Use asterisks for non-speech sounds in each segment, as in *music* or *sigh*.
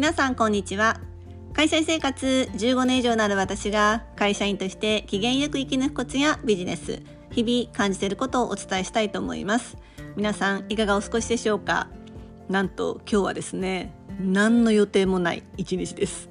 皆さんこんにちは。会社員生活15年以上なる私が会社員として機嫌よく生き抜くコツやビジネス日々感じていることをお伝えしたいと思います。皆さんいかがお過ごしでしょうか？なんと今日はですね何の予定もない一日です。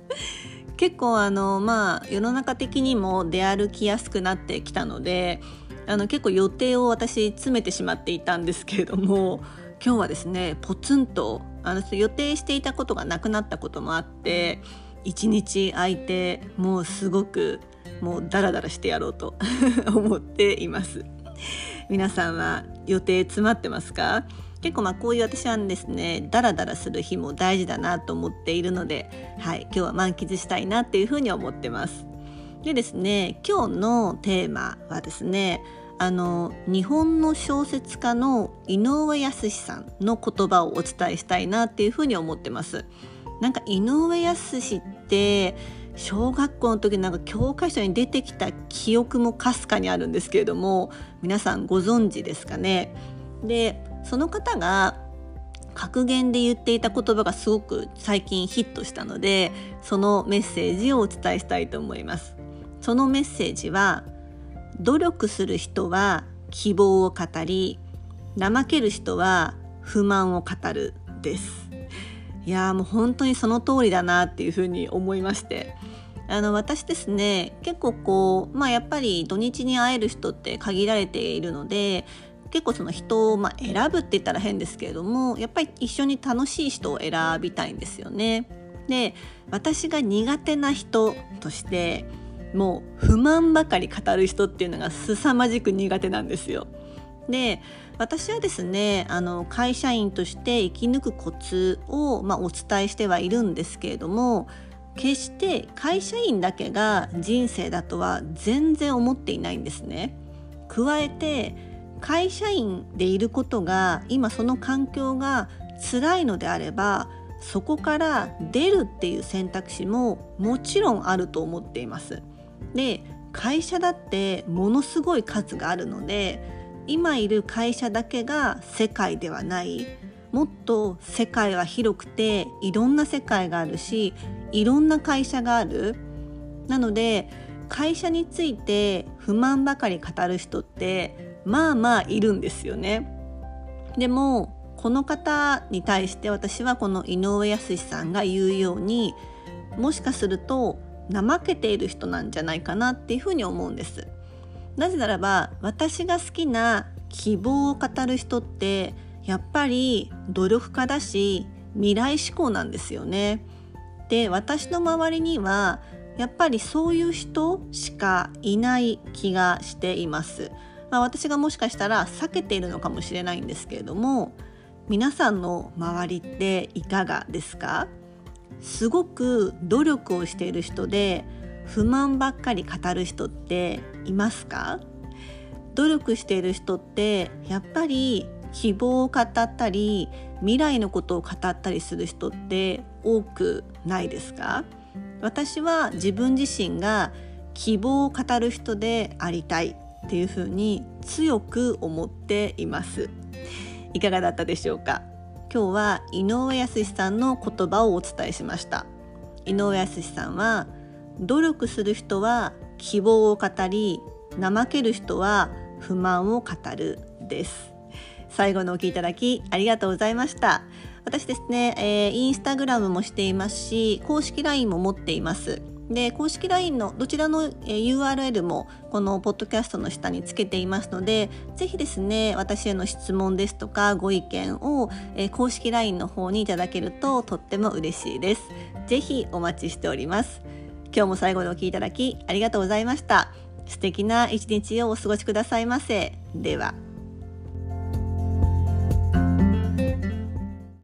結構あのまあ世の中的にも出歩きやすくなってきたのであの結構予定を私詰めてしまっていたんですけれども今日はですねポツンとあの予定していたことがなくなったこともあって一日空いてもうすごくもうダラダラしてやろうと *laughs* 思っています。皆さんは予定詰まってますか？結構まあこういう私はですねダラダラする日も大事だなと思っているので、はい、今日は満喫したいなっていうふうに思ってます。でですね今日のテーマはですねあの日本の小説家の井上康さんの言葉をお伝えしたいなっていうふうに思ってます。なんか井上康って小学校の時なんか教科書に出てきた記憶もかすかにあるんですけれども皆さんご存知ですかねでその方が格言で言っていた言葉がすごく最近ヒットしたのでそのメッセージをお伝えしたいと思いますそのメッセージは努力する人は希望を語り怠ける人は不満を語るですいやもう本当にその通りだなっていうふうに思いましてあの私ですね結構こうまあやっぱり土日に会える人って限られているので結構その人を、まあ、選ぶって言ったら変ですけれどもやっぱり一緒に楽しい人を選びたいんですよね。で私が苦手な人としてもう不満ばかり語る人っていうのが凄まじく苦手なんですよ。で私はですねあの会社員として生き抜くコツを、まあ、お伝えしてはいるんですけれども決して会社員だけが人生だとは全然思っていないんですね。加えて会社員でいることが今その環境が辛いのであればそこから出るっていう選択肢ももちろんあると思っています。で会社だってものすごい数があるので今いる会社だけが世界ではない。もっと世界は広くていろんな世界があるしいろんな会社がある。なので会社について不満ばかり語る人ってまあまあいるんですよね。でもこの方に対して私はこの井上康さんが言うようにもしかすると怠けている人なんじゃないかなっていうふうに思うんです。なぜならば私が好きな希望を語る人ってやっぱり努力家だし未来志向なんですよね。で私の周りにはやっぱりそういう人しかいない気がしています、まあ、私がもしかしたら避けているのかもしれないんですけれども皆さんの周りっていかがですか？すごく努力をしている人で不満ばっかり語る人っていますか？努力している人ってやっぱり希望を語ったり未来のことを語ったりする人って多くないですか？私は自分自身が希望を語る人でありたいっていうふうに強く思っています。いかがだったでしょうか？今日は井上康さんの言葉をお伝えしました。井上康さんは努力する人は希望を語り怠ける人は不満を語るです。最後のお聞きいただきありがとうございました。私ですね、えー、インスタグラムもしていますし公式 LINE も持っています。で公式 LINE のどちらの URL もこのポッドキャストの下につけていますのでぜひですね私への質問ですとかご意見を公式 LINE の方にいただけるととっても嬉しいです。ぜひお待ちしております。今日も最後までお聴きいただきありがとうございました。素敵な一日をお過ごしくださいませ。では。